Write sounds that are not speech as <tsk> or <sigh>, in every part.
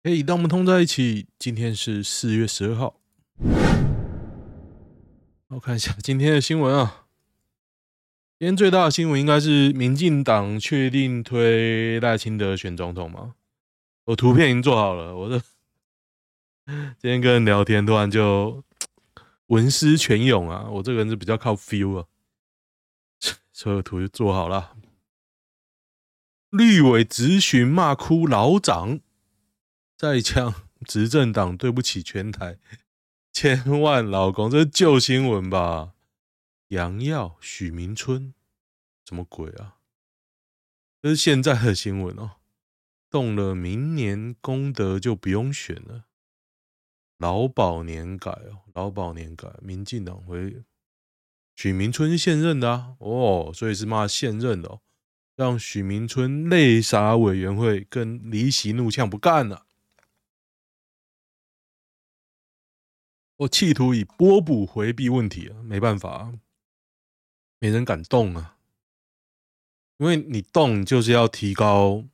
可以，当我们通在一起。今天是四月十二号，我看一下今天的新闻啊。今天最大的新闻应该是民进党确定推赖清德选总统吗？我图片已经做好了，我的今天跟人聊天，突然就文思泉涌啊！我这个人是比较靠 feel 啊，所有图就做好了。绿委质询骂哭老长。再呛执政党对不起全台千万老公，这是旧新闻吧？杨耀、许明春，什么鬼啊？这是现在的新闻哦。动了明年功德就不用选了。劳保年改哦，劳保年改，民进党会许明春是现任的啊？哦，所以是骂现任的哦，让许明春泪洒委员会，跟离席怒呛不干了。我企图以波补回避问题啊，没办法啊，没人敢动啊，因为你动就是要提高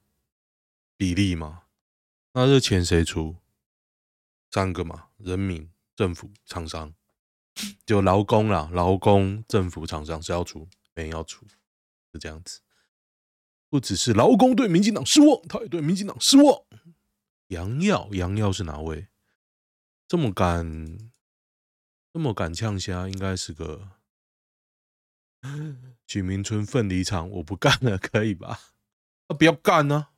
比例嘛，那这钱谁出？三个嘛，人民、政府、厂商，就劳工啦，劳工、政府、厂商是要出，没人要出，是这样子。不只是劳工对民进党失望，他也对民进党失望。杨耀，杨耀是哪位？这么敢？这么敢呛虾，应该是个许明春奋离场，我不干了，可以吧？啊、不要干呢、啊？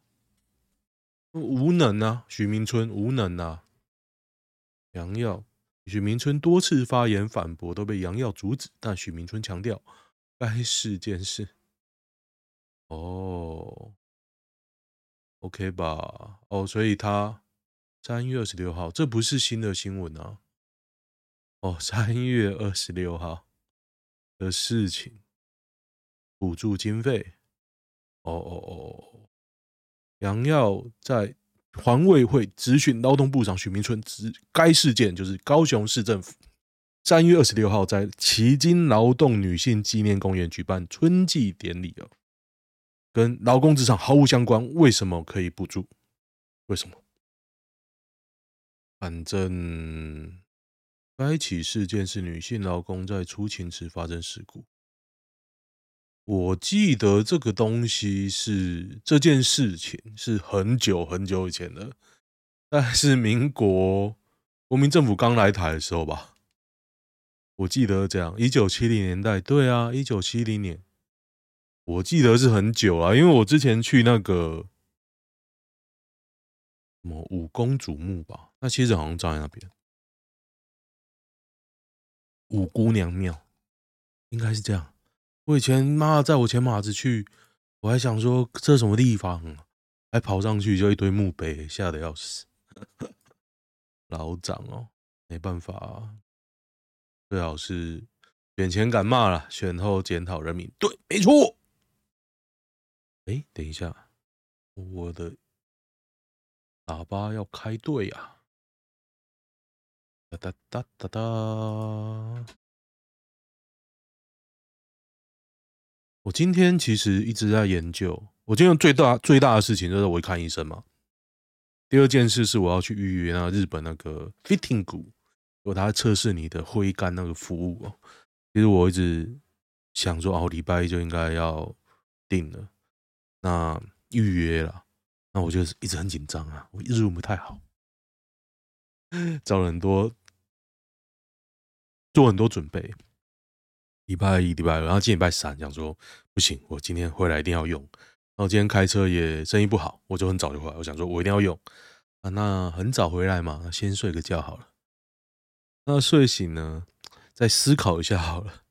无能啊！许明春无能啊！杨耀，许明春多次发言反驳，都被杨耀阻止。但许明春强调，该事件是哦，OK 吧？哦，所以他三月二十六号，这不是新的新闻啊。哦，三月二十六号的事情，补助经费。哦哦哦，杨耀在环委会质询劳动部长许明春，指该事件就是高雄市政府三月二十六号在旗津劳动女性纪念公园举办春季典礼哦，跟劳工职场毫无相关，为什么可以补助？为什么？反正。该起事件是女性劳工在出勤时发生事故。我记得这个东西是这件事情是很久很久以前的，大概是民国国民政府刚来台的时候吧。我记得这样，一九七零年代，对啊，一九七零年，我记得是很久啊，因为我之前去那个什么五公主墓吧，那其实好像在那边。五姑娘庙，应该是这样。我以前妈载我前马子去，我还想说这什么地方，还跑上去就一堆墓碑，吓得要死。老长哦，没办法啊，最好是选前敢骂了，选后检讨人民。对，没错。哎，等一下，我的喇叭要开对呀。哒哒哒哒哒！我今天其实一直在研究。我今天最大最大的事情就是我会看医生嘛。第二件事是我要去预约那日本那个 fitting 股，有他测试你的挥杆那个服务哦。其实我一直想说，哦，礼拜一就应该要定了，那预约了，那我就一直很紧张啊，我日文不太好。找了很多，做很多准备。礼拜一、礼拜二，然后今天礼拜三，想说不行，我今天回来一定要用。然后今天开车也生意不好，我就很早就回来。我想说，我一定要用啊。那很早回来嘛，先睡个觉好了。那睡醒呢，再思考一下好了。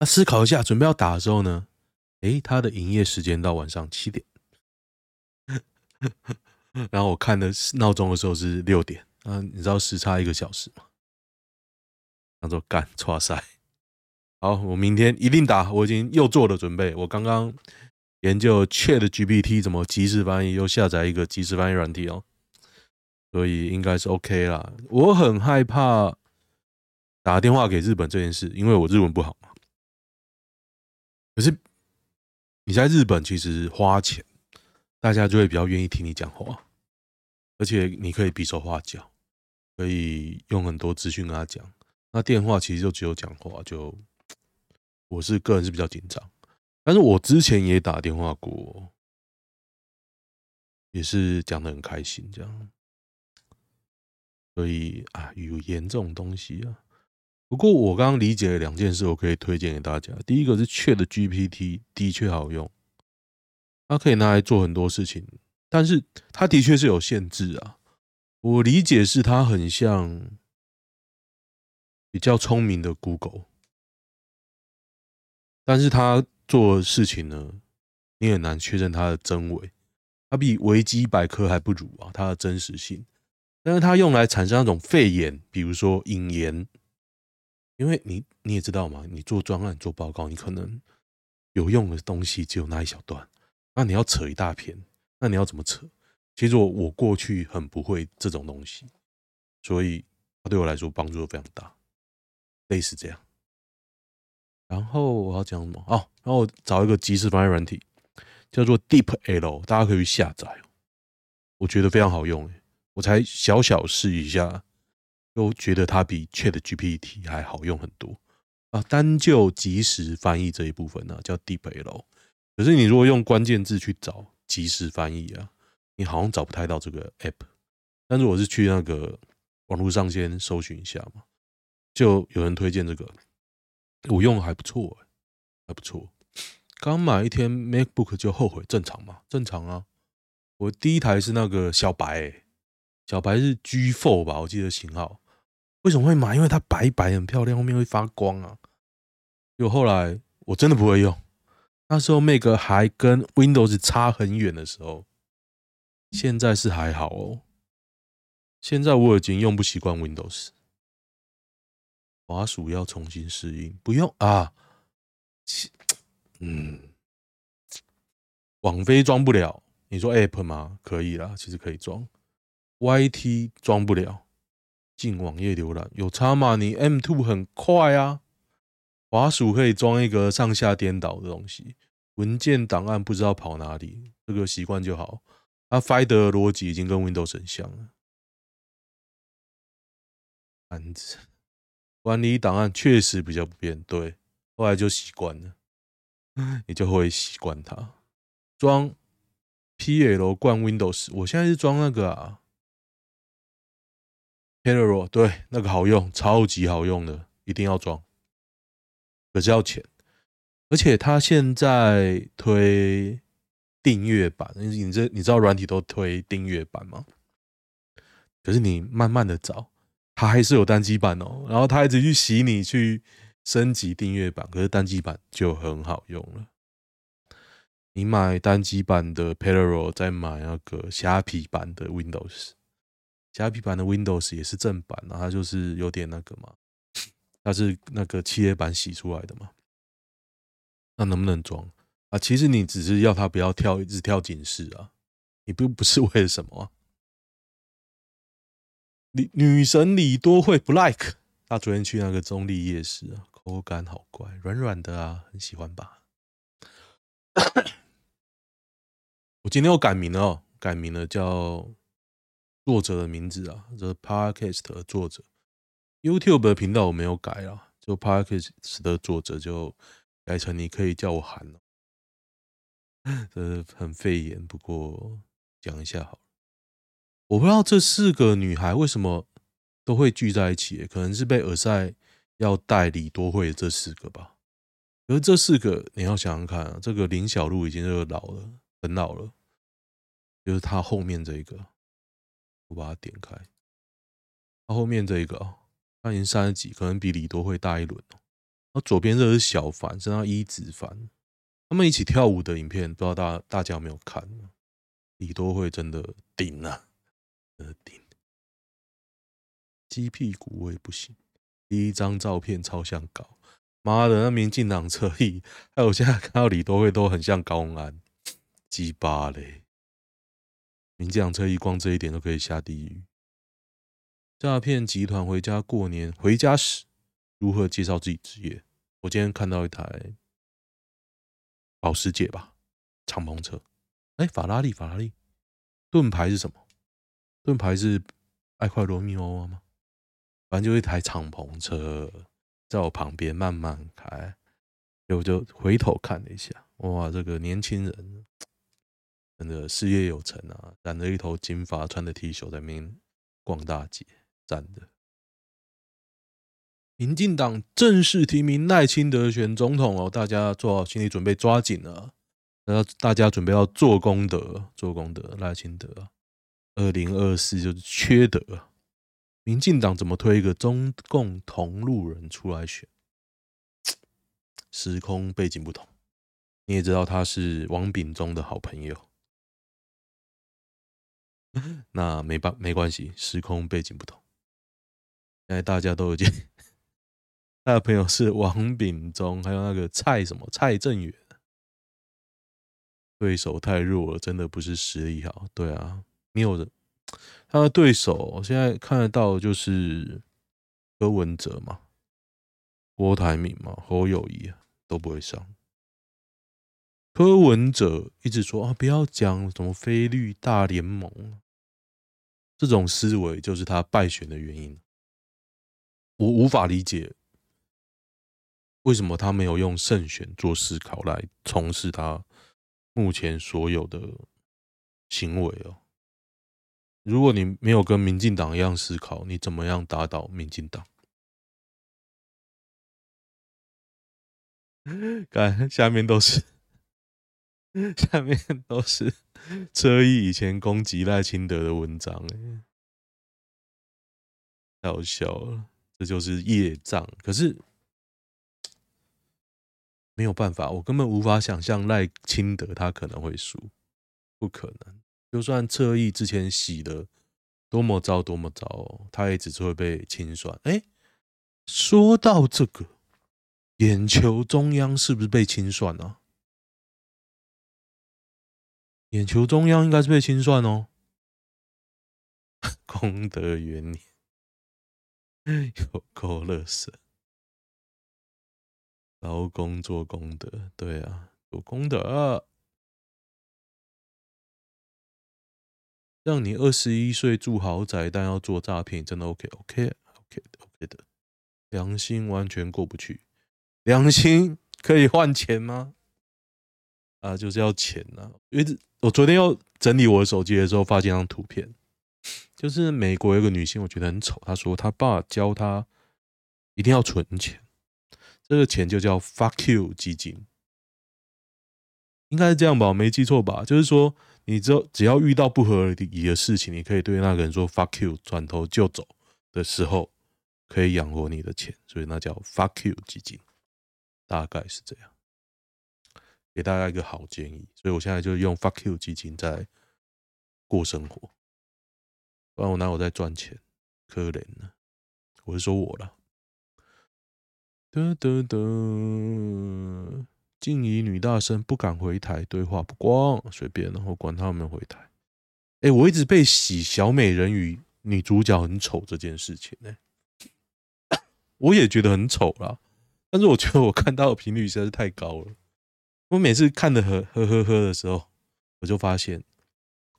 那思考一下，准备要打的时候呢，诶，他的营业时间到晚上七点。<laughs> 然后我看的闹钟的时候是六点。啊，你知道时差一个小时吗？他说干，哇塞！好，我明天一定打。我已经又做了准备。我刚刚研究 ChatGPT 怎么即时翻译，又下载一个即时翻译软体哦，所以应该是 OK 啦。我很害怕打电话给日本这件事，因为我日文不好嘛。可是你在日本其实花钱，大家就会比较愿意听你讲话。而且你可以比手画脚，可以用很多资讯跟他讲。那电话其实就只有讲话，就 <tsk> 我是个人是比较紧张，但是我之前也打电话过，也是讲得很开心这样。所以啊，语言这种东西啊。不过我刚刚理解了两件事，我可以推荐给大家。第一个是 ChatGPT 的确好用，它可以拿来做很多事情，但是它的确是有限制啊。我理解是它很像比较聪明的 Google，但是它做的事情呢，你很难确认它的真伪，它比维基百科还不如啊，它的真实性。但是它用来产生那种废言，比如说引言。因为你你也知道嘛，你做专案做报告，你可能有用的东西只有那一小段，那你要扯一大篇，那你要怎么扯？其实我我过去很不会这种东西，所以它对我来说帮助非常大，类似这样。然后我要讲什么？哦，然后找一个即时翻译软体，叫做 DeepL，大家可以去下载，我觉得非常好用，我才小小试一下。都觉得它比 ChatGPT 还好用很多啊！单就即时翻译这一部分呢、叫 DeepL。可是你如果用关键字去找即时翻译啊，你好像找不太到这个 App。但是我是去那个网络上先搜寻一下嘛，就有人推荐这个，我用还不错、欸，还不错。刚买一天 MacBook 就后悔，正常嘛？正常啊。我第一台是那个小白、欸，小白是 G4 吧，我记得型号。为什么会买？因为它白白很漂亮，后面会发光啊。就后来我真的不会用，那时候 Mac 还跟 Windows 差很远的时候，现在是还好哦。现在我已经用不习惯 Windows，滑鼠要重新适应，不用啊。<tsk> 嗯，网飞装不了，你说 App 吗？可以啦，其实可以装，YT 装不了。进网页浏览有差吗？你 M2 很快啊，滑鼠可以装一个上下颠倒的东西，文件档案不知道跑哪里，这个习惯就好。它 find 的逻辑已经跟 Windows 很像了。案子管理档案确实比较不便，对，后来就习惯了，<laughs> 你就会习惯它。装 PL 灌 Windows，我现在是装那个啊。Parallel 对，那个好用，超级好用的，一定要装。可是要钱，而且它现在推订阅版，你这你知道软体都推订阅版吗？可是你慢慢的找，它还是有单机版哦。然后它一直去洗你去升级订阅版，可是单机版就很好用了。你买单机版的 Parallel，再买那个虾皮版的 Windows。虾皮版的 Windows 也是正版，然后它就是有点那个嘛，它是那个企业版洗出来的嘛，那能不能装啊？其实你只是要他不要跳，一直跳警示啊，你不不是为了什么啊？女神李多惠不 like，她昨天去那个中立夜市啊，口感好怪，软软的啊，很喜欢吧？<coughs> 我今天又改名了哦，改名了叫。作者的名字啊，这 Podcast 的作者，YouTube 的频道我没有改啊，就 Podcast 的作者就改成你可以叫我韩了，这很肺炎，不过讲一下好了。我不知道这四个女孩为什么都会聚在一起，可能是被耳塞要带李多惠这四个吧。而这四个你要想想看啊，这个林小璐已经是老了，很老了，就是她后面这一个。我把它点开，她后面这一个，她已经三十几，可能比李多惠大一轮哦。那左边这是小凡，是他一子凡，他们一起跳舞的影片，不知道大大家有没有看？李多惠真的顶啊，真的顶，鸡屁股我也不行。第一张照片超像高，妈的，那民进党侧翼，还有现在看到李多惠都很像高虹安，鸡巴嘞。民进党侧翼光这一点都可以下地狱。诈骗集团回家过年回家时如何介绍自己职业？我今天看到一台保时捷吧，敞篷车。哎，法拉利，法拉利，盾牌是什么？盾牌是爱快罗密欧吗？反正就一台敞篷车在我旁边慢慢开，我就回头看了一下，哇，这个年轻人真的事业有成啊，染着一头金发，穿着 T 恤在那边逛大街，赞的。民进党正式提名赖清德选总统哦，大家做好心理准备，抓紧了。然后大家准备要做功德，做功德。赖清德，二零二四就是缺德。民进党怎么推一个中共同路人出来选？时空背景不同，你也知道他是王炳忠的好朋友，那没办没关系，时空背景不同。现在大家都已经，他的朋友是王炳忠，还有那个蔡什么蔡正元。对手太弱了，真的不是实力好。对啊，没有人，他的对手现在看得到就是柯文哲嘛、郭台铭嘛、侯友谊啊，都不会上。柯文哲一直说啊，不要讲什么非绿大联盟，这种思维就是他败选的原因。我无法理解为什么他没有用胜选做思考来从事他。目前所有的行为哦，如果你没有跟民进党一样思考，你怎么样打倒民进党？<laughs> 看下面都是，下面都是车毅以前攻击赖清德的文章，哎，太好笑了，这就是业障。可是。没有办法，我根本无法想象赖清德他可能会输，不可能。就算侧翼之前洗的多么糟多么糟，他也只是会被清算。哎，说到这个，眼球中央是不是被清算呢？眼球中央应该是被清算哦。<laughs> 功德元年，<laughs> 有够乐色。劳工做功德，对啊，做功德，让你二十一岁住豪宅，但要做诈骗，真的 OK，OK，OK 的，OK 的，良心完全过不去，良心可以换钱吗？啊，就是要钱呐、因为我昨天要整理我的手机的时候，发现一张图片，就是美国有个女性，我觉得很丑，她说她爸教她一定要存钱。这个钱就叫 “fuck you” 基金，应该是这样吧？我没记错吧？就是说，你只只要遇到不合理的事情，你可以对那个人说 “fuck you”，转头就走的时候，可以养活你的钱，所以那叫 “fuck you” 基金，大概是这样。给大家一个好建议，所以我现在就用 “fuck you” 基金在过生活，不然我哪有在赚钱？可怜呢，我是说我了。得得得，静怡女大生不敢回台，对话不光，随便，然后管他们回台。哎、我一直被洗小美人鱼女主角很丑这件事情呢、<coughs> 我也觉得很丑啦。但是我觉得我看到的频率实在是太高了。我每次看的呵呵呵呵的时候，我就发现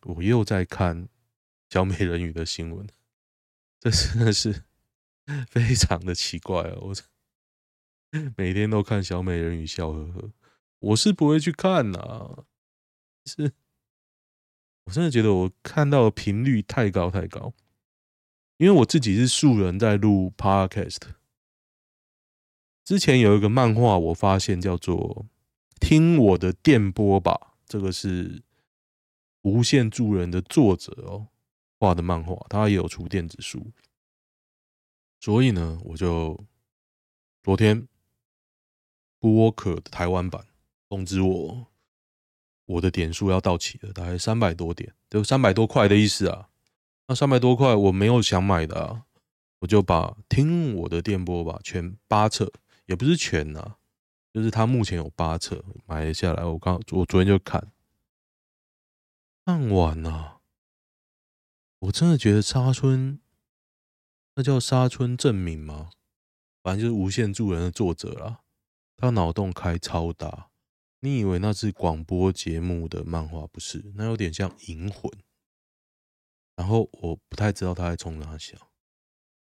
我又在看小美人鱼的新闻，这真的是 <laughs> 非常的奇怪哦。我。<laughs> 每天都看小美人鱼笑呵呵，我是不会去看呐、是，我真的觉得我看到的频率太高太高，因为我自己是素人在录 Podcast，之前有一个漫画我发现叫做《听我的电波吧》，这个是无限助人的作者哦画的漫画，他也有出电子书，所以呢，我就昨天。Booker 的台湾版通知我，我的点数要到期了，大概三百多点，就三百多块的意思啊。那三百多块我没有想买的啊，我就把听我的电波吧，全八册，也不是全啊，就是他目前有八册买了下来。我刚我昨天就看，看完了，我真的觉得沙村，那叫沙村正明吗？反正就是无限助人的作者啦。他脑洞开超大，你以为那是广播节目的漫画不是？那有点像《银魂》，然后我不太知道他在冲哪想，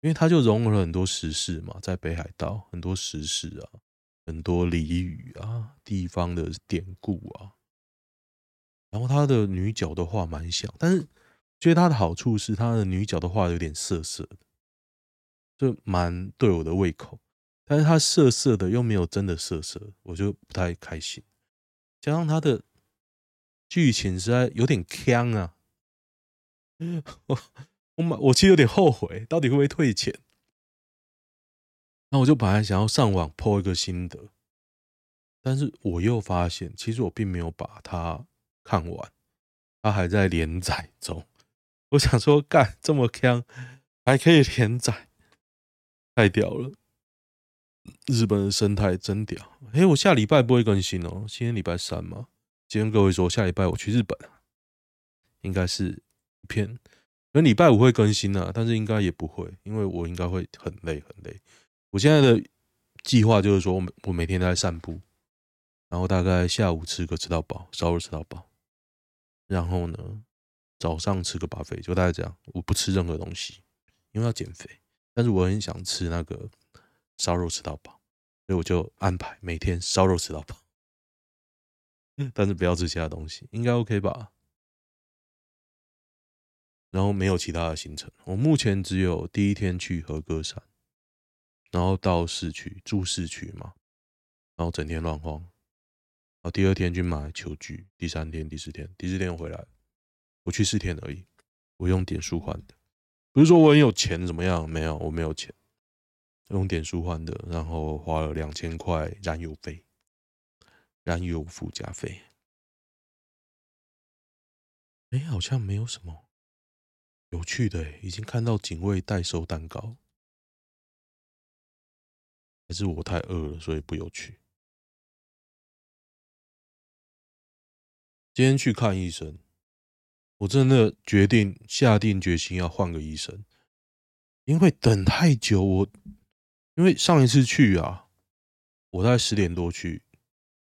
因为他就融合了很多时事嘛，在北海道很多时事啊，很多俚语啊，地方的典故啊。然后他的女角的话蛮像，但是觉得他的好处是他的女角的话有点涩涩的，就蛮对我的胃口。但是他涩涩的又没有真的涩涩，我就不太开心。加上他的剧情实在有点锵啊，我我我其实有点后悔，到底会不会退钱？那我就本来想要上网 po 一个心得，但是我又发现，其实我并没有把它。看完，它还在连载中。我想说，干这么锵，还可以连载，太屌了！日本的生态真屌。哎，我下礼拜不会更新哦，今天礼拜三嘛。今天各位说，下礼拜我去日本，应该是一片。可能礼拜五会更新啊，但是应该也不会，因为我应该会很累很累。我现在的计划就是说，我每我每天都在散步，然后大概下午吃个吃到饱，烧肉吃到饱。然后呢，早上吃个巴菲就大概这样。我不吃任何东西，因为要减肥。但是我很想吃那个烧肉吃到饱，所以我就安排每天烧肉吃到饱。<laughs> 但是不要吃其他东西，应该 OK 吧？然后没有其他的行程，我目前只有第一天去和歌山，然后到市区住市区嘛，然后整天乱晃。第二天去买球具，第三天、第四天，第四天回来，我去四天而已。我用点数换的，不是说我很有钱怎么样？没有，我没有钱，用点数换的，然后花了两千块燃油费，燃油附加费。哎，好像没有什么有趣的，已经看到警卫代收蛋糕，还是我太饿了，所以不有趣。今天去看医生，我真的决定下定决心要换个医生，因为等太久我，因为上一次去啊，我在十点多去，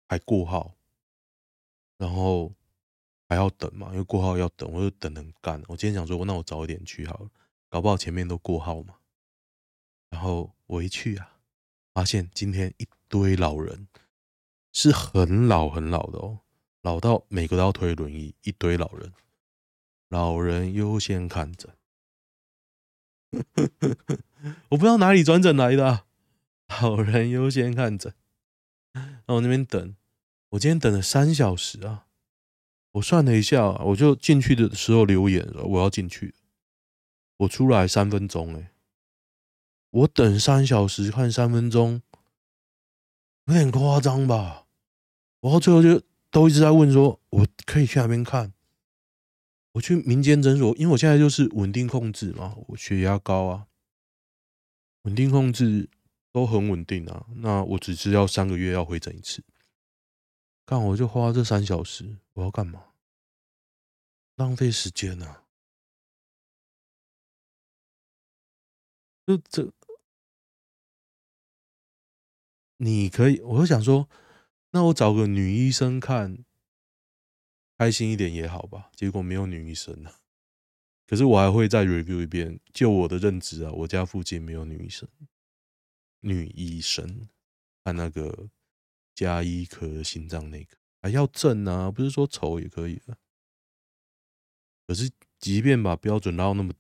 还过号，然后还要等嘛，因为过号要等，我就等很干。我今天想说，那我早一点去好了，搞不好前面都过号嘛。然后我一去啊，发现今天一堆老人，是很老很老的哦。老到每个都要推轮椅，一堆老人，老人优先看诊。<laughs> 我不知道哪里转诊来的啊，老人优先看诊。然后那边等，我今天等了三小时啊！我算了一下，我就进去的时候留言了，我要进去，我出来三分钟哎，我等三小时看三分钟，有点夸张吧？然后最后就。都一直在问说，我可以去那边看？我去民间诊所，因为我现在就是稳定控制嘛，我血压高啊，稳定控制都很稳定啊。那我只是要三个月要回诊一次，看我就花这三小时，我要干嘛？浪费时间啊！就这，你可以，我就想说。那我找个女医生看，开心一点也好吧。结果没有女医生啊，可是我还会再 review 一遍。就我的认知啊，我家附近没有女医生。女医生看那个加医科心脏内科还要正啊，不是说丑也可以的。可是即便把标准拉到那么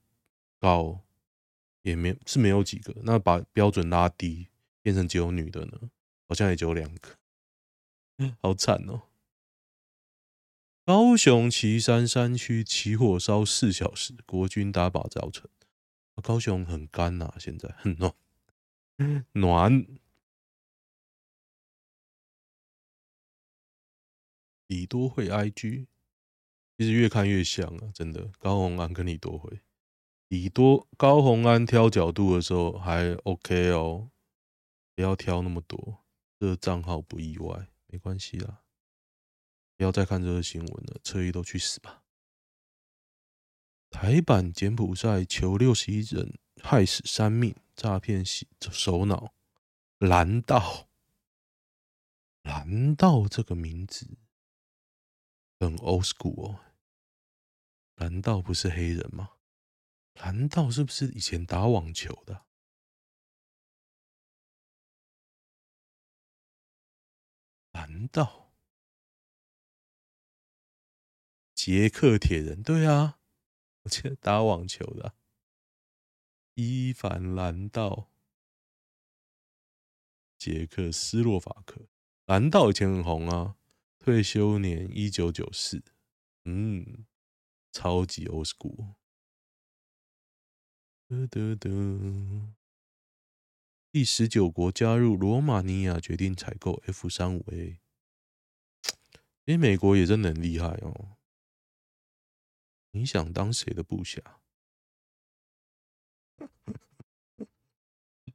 高，也没是没有几个。那把标准拉低，变成只有女的呢？好像也只有两个。<laughs> 好惨哦！高雄旗山山区起火烧四小时，国军打靶造成。高雄很干呐、啊，现在很暖，暖。<laughs> 李多惠 IG，其实越看越像啊，真的。高虹安跟李多惠，李多高虹安挑角度的时候还 OK 哦，不要挑那么多，这个账号不意外。没关系啦，不要再看这个新闻了，车衣都去死吧！台版柬埔寨求六十一人害死三命，诈骗洗首脑蓝道，蓝道这个名字很 old school 哦，蓝道不是黑人吗？蓝道是不是以前打网球的？蓝道，捷克铁人，对啊，我记得打网球的伊凡兰道，捷克斯洛伐克，兰道以前很红啊。退休年一九九四，嗯，超级 old school。得得得，第十九国加入罗马尼亚，决定采购 F 三五 A。哎，美国也真的很厉害哦。你想当谁的部下？<laughs>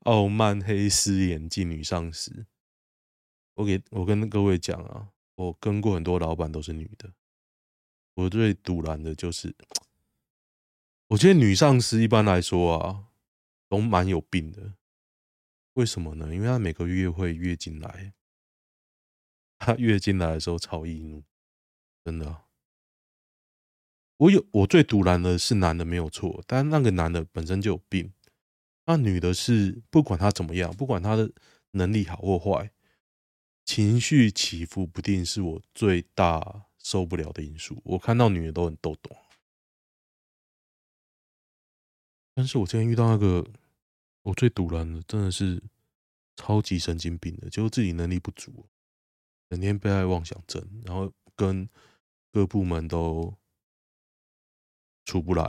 傲慢黑丝眼镜女上司。我给我跟各位讲啊。我跟过很多老板，都是女的。我最堵拦的就是，我觉得女上司一般来说啊，都蛮有病的。为什么呢？因为她每个月会月经来，她月经来的时候超易怒，真的啊。我有我最赌烂的是男的没有错，但那个男的本身就有病。那女的是不管他怎么样，不管他的能力好或坏。情绪起伏不定是我最大受不了的因素。我看到女的都很逗懂，但是我今天遇到那个我最赌烂的，真的是超级神经病的，就是自己能力不足，整天被害妄想症，然后跟各部门都出不来，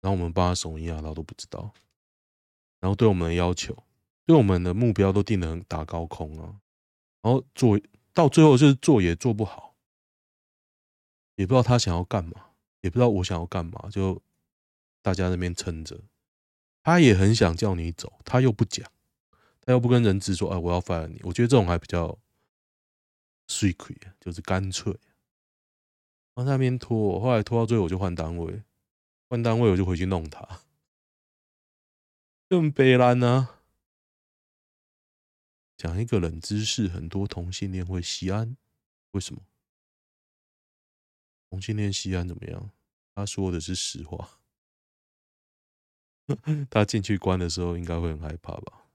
然后我们帮他手一样，他都不知道，然后对我们的要求，对我们的目标都定得很打高空啊。然后做到最后就是做也做不好，也不知道他想要干嘛，也不知道我想要干嘛，就大家那边撑着。他也很想叫你走，他又不讲，他又不跟人质说：“哎，我要 fire 你。”我觉得这种还比较水亏，就是干脆。然后在那边拖，后来拖到最后我就换单位，换单位我就回去弄他，<laughs> 更悲烂呢。讲一个冷知识，很多同性恋会吸安，为什么？同性恋吸安怎么样？他说的是实话。<laughs> 他进去关的时候应该会很害怕吧？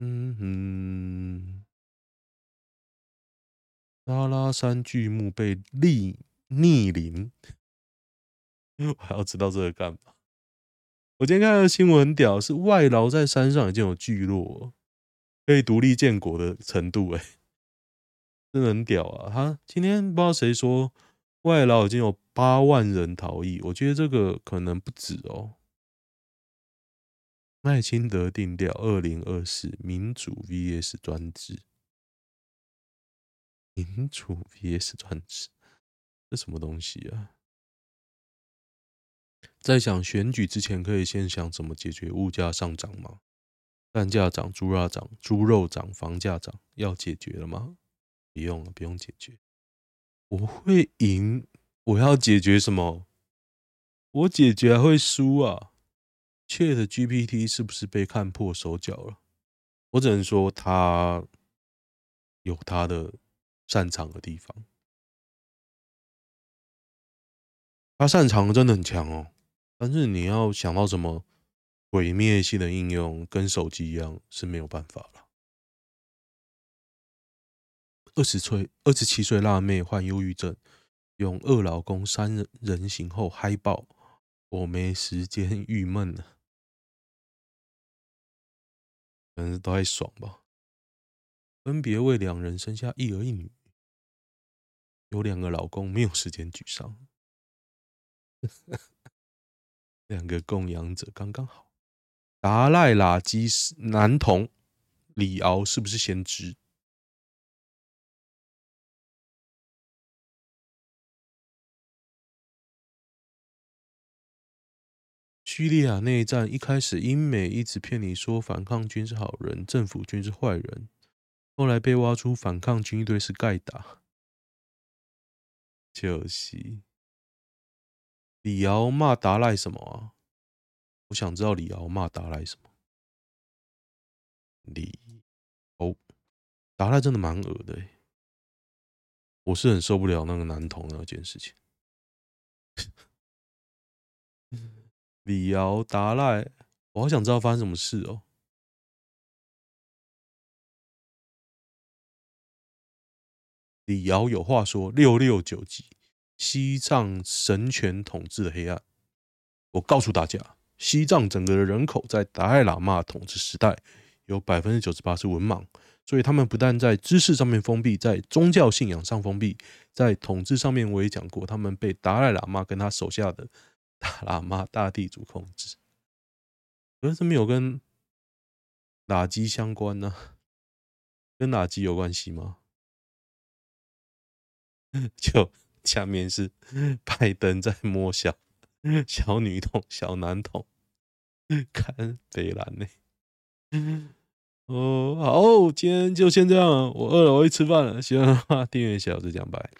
嗯哼。阿拉山巨木被逆逆鳞，<laughs> 我还要知道这个干嘛？我今天看到新闻很屌，是外劳在山上已经有聚落，可以独立建国的程度，哎，真的很屌啊！他今天不知道谁说外劳已经有八万人逃逸，我觉得这个可能不止哦。麦清德定调二零二四民主 VS 专制，民主 VS 专制，这什么东西啊？在想选举之前，可以先想怎么解决物价上涨吗？蛋价涨、猪肉涨、猪肉涨、房价涨，要解决了吗？不用了，不用解决。我会赢，我要解决什么？我解决还会输啊？ChatGPT 是不是被看破手脚了？我只能说他有他的擅长的地方，他擅长的真的很强哦。但是你要想到什么毁灭性的应用，跟手机一样是没有办法了。二十岁、二十七岁辣妹患忧郁症，用二老公三人行后嗨爆，我没时间郁闷了，可能都还爽吧。分别为两人生下一儿一女，有两个老公，没有时间沮丧。两个供养者刚刚好。达赖喇基男童李敖是不是先知？叙利亚内战一开始，英美一直骗你说反抗军是好人，政府军是坏人，后来被挖出反抗军队是盖达，<laughs> 就是。李敖骂达赖什么啊？我想知道李敖骂达赖什么。李哦，达赖真的蛮恶的，我是很受不了那个男童那件事情。<laughs> 李敖达赖，我好想知道发生什么事哦。李敖有话说：六六九级，西藏神权统治的黑暗。我告诉大家，西藏整个的人口在达赖喇嘛统治时代有百分之九十八是文盲，所以他们不但在知识上面封闭，在宗教信仰上封闭，在统治上面我也讲过，他们被达赖喇嘛跟他手下的大喇嘛大地主控制。可是没有跟哪吉相关呢？跟哪吉有关系吗？<laughs> 就下面是拜登在摸小小女童、小男童，看北兰呢。哦，好，今天就先这样，我饿了，我去吃饭了。喜欢的话，订阅小子讲拜。